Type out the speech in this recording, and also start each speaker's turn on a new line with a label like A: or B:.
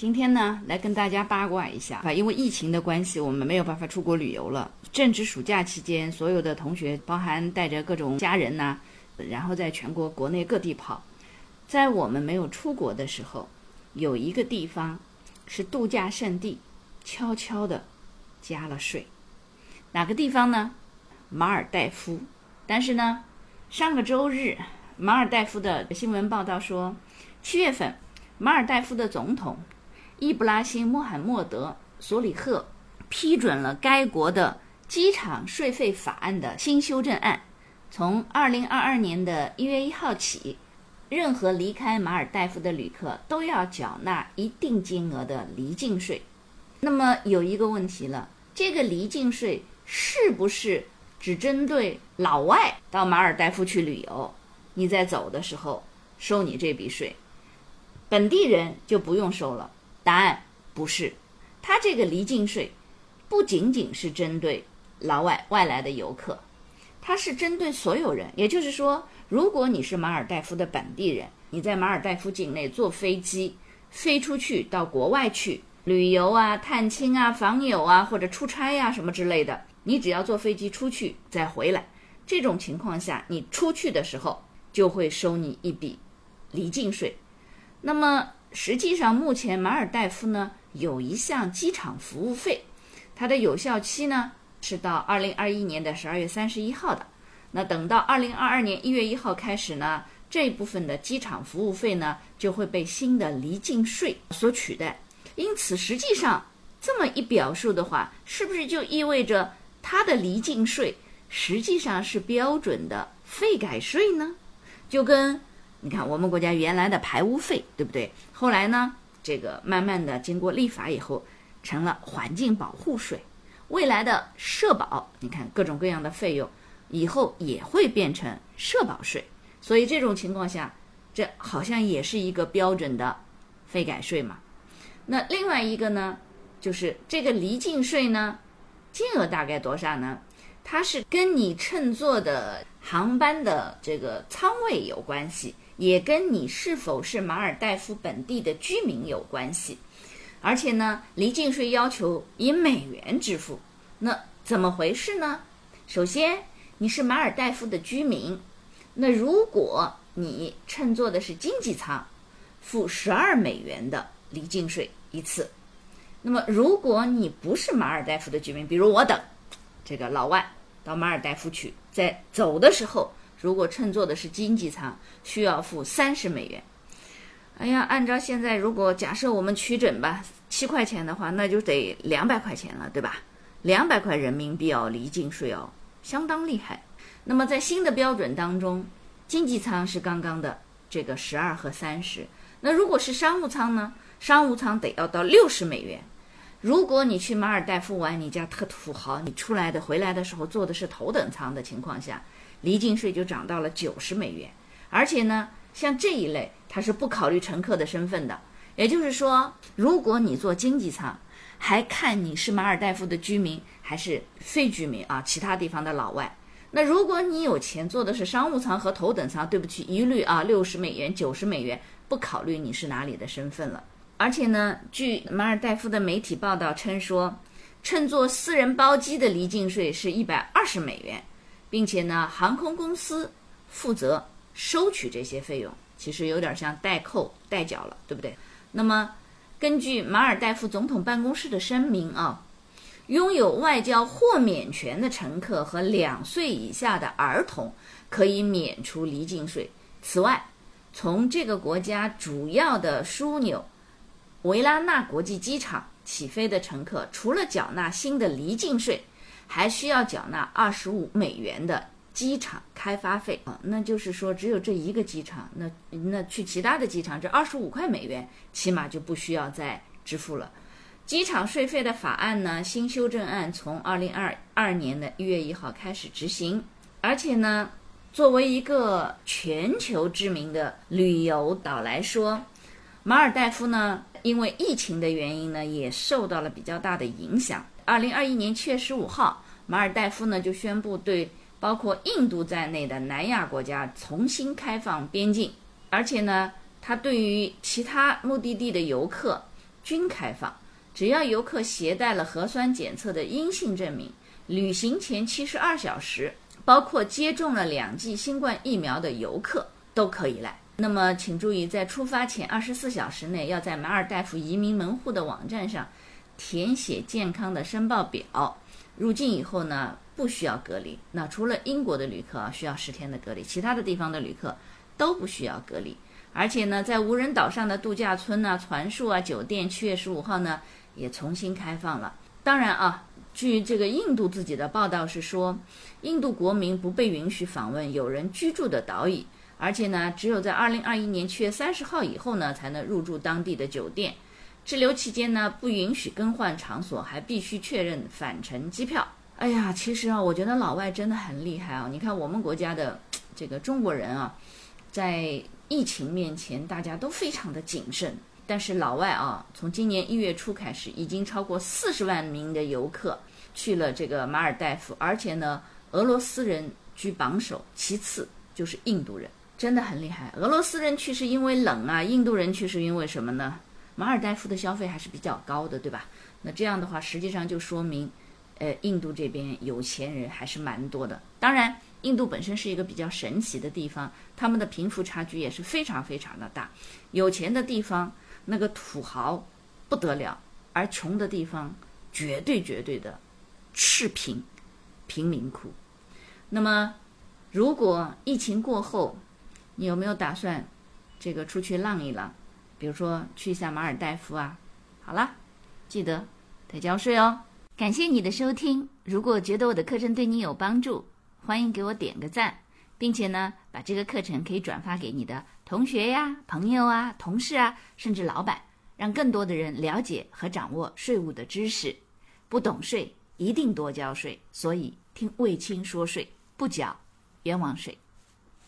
A: 今天呢，来跟大家八卦一下啊，因为疫情的关系，我们没有办法出国旅游了。正值暑假期间，所有的同学，包含带着各种家人呐，然后在全国国内各地跑。在我们没有出国的时候，有一个地方是度假胜地，悄悄的加了税。哪个地方呢？马尔代夫。但是呢，上个周日，马尔代夫的新闻报道说，七月份，马尔代夫的总统。伊布拉辛·穆罕默德·索里赫批准了该国的机场税费法案的新修正案，从2022年的1月1号起，任何离开马尔代夫的旅客都要缴纳一定金额的离境税。那么有一个问题了，这个离境税是不是只针对老外到马尔代夫去旅游？你在走的时候收你这笔税，本地人就不用收了？答案不是，它这个离境税不仅仅是针对老外外来的游客，它是针对所有人。也就是说，如果你是马尔代夫的本地人，你在马尔代夫境内坐飞机飞出去到国外去旅游啊、探亲啊、访友啊或者出差呀什么之类的，你只要坐飞机出去再回来，这种情况下，你出去的时候就会收你一笔离境税。那么。实际上，目前马尔代夫呢有一项机场服务费，它的有效期呢是到二零二一年的十二月三十一号的。那等到二零二二年一月一号开始呢，这部分的机场服务费呢就会被新的离境税所取代。因此，实际上这么一表述的话，是不是就意味着它的离境税实际上是标准的费改税呢？就跟。你看，我们国家原来的排污费，对不对？后来呢，这个慢慢的经过立法以后，成了环境保护税。未来的社保，你看各种各样的费用，以后也会变成社保税。所以这种情况下，这好像也是一个标准的费改税嘛。那另外一个呢，就是这个离境税呢，金额大概多少呢？它是跟你乘坐的航班的这个舱位有关系。也跟你是否是马尔代夫本地的居民有关系，而且呢，离境税要求以美元支付，那怎么回事呢？首先，你是马尔代夫的居民，那如果你乘坐的是经济舱，付十二美元的离境税一次。那么，如果你不是马尔代夫的居民，比如我等，这个老外到马尔代夫去，在走的时候。如果乘坐的是经济舱，需要付三十美元。哎呀，按照现在，如果假设我们取整吧，七块钱的话，那就得两百块钱了，对吧？两百块人民币哦，离境税哦，相当厉害。那么在新的标准当中，经济舱是刚刚的这个十二和三十。那如果是商务舱呢？商务舱得要到六十美元。如果你去马尔代夫玩，你家特土豪，你出来的回来的时候坐的是头等舱的情况下。离境税就涨到了九十美元，而且呢，像这一类它是不考虑乘客的身份的，也就是说，如果你坐经济舱，还看你是马尔代夫的居民还是非居民啊，其他地方的老外。那如果你有钱坐的是商务舱和头等舱，对不起，一律啊六十美元、九十美元，不考虑你是哪里的身份了。而且呢，据马尔代夫的媒体报道称说，乘坐私人包机的离境税是一百二十美元。并且呢，航空公司负责收取这些费用，其实有点像代扣代缴了，对不对？那么，根据马尔代夫总统办公室的声明啊，拥有外交豁免权的乘客和两岁以下的儿童可以免除离境税。此外，从这个国家主要的枢纽维拉纳国际机场起飞的乘客，除了缴纳新的离境税。还需要缴纳二十五美元的机场开发费啊，那就是说只有这一个机场，那那去其他的机场，这二十五块美元起码就不需要再支付了。机场税费的法案呢，新修正案从二零二二年的一月一号开始执行，而且呢，作为一个全球知名的旅游岛来说，马尔代夫呢，因为疫情的原因呢，也受到了比较大的影响。二零二一年七月十五号，马尔代夫呢就宣布对包括印度在内的南亚国家重新开放边境，而且呢，它对于其他目的地的游客均开放。只要游客携带了核酸检测的阴性证明，旅行前七十二小时，包括接种了两剂新冠疫苗的游客都可以来。那么，请注意，在出发前二十四小时内，要在马尔代夫移民门户的网站上填写健康的申报表。入境以后呢，不需要隔离。那除了英国的旅客啊，需要十天的隔离，其他的地方的旅客都不需要隔离。而且呢，在无人岛上的度假村啊、船宿啊、酒店，七月十五号呢。也重新开放了。当然啊，据这个印度自己的报道是说，印度国民不被允许访问有人居住的岛屿，而且呢，只有在二零二一年七月三十号以后呢，才能入住当地的酒店。滞留期间呢，不允许更换场所，还必须确认返程机票。哎呀，其实啊，我觉得老外真的很厉害啊！你看我们国家的这个中国人啊，在疫情面前，大家都非常的谨慎。但是老外啊，从今年一月初开始，已经超过四十万名的游客去了这个马尔代夫，而且呢，俄罗斯人居榜首，其次就是印度人，真的很厉害。俄罗斯人去是因为冷啊，印度人去是因为什么呢？马尔代夫的消费还是比较高的，对吧？那这样的话，实际上就说明，呃，印度这边有钱人还是蛮多的。当然。印度本身是一个比较神奇的地方，他们的贫富差距也是非常非常的大。有钱的地方那个土豪不得了，而穷的地方绝对绝对的赤贫，贫民窟。那么，如果疫情过后，你有没有打算这个出去浪一浪？比如说去一下马尔代夫啊？好了，记得得交税哦。感谢你的收听，如果觉得我的课程对你有帮助。欢迎给我点个赞，并且呢，把这个课程可以转发给你的同学呀、朋友啊、同事啊，甚至老板，让更多的人了解和掌握税务的知识。不懂税，一定多交税。所以听卫青说税，不缴冤枉税。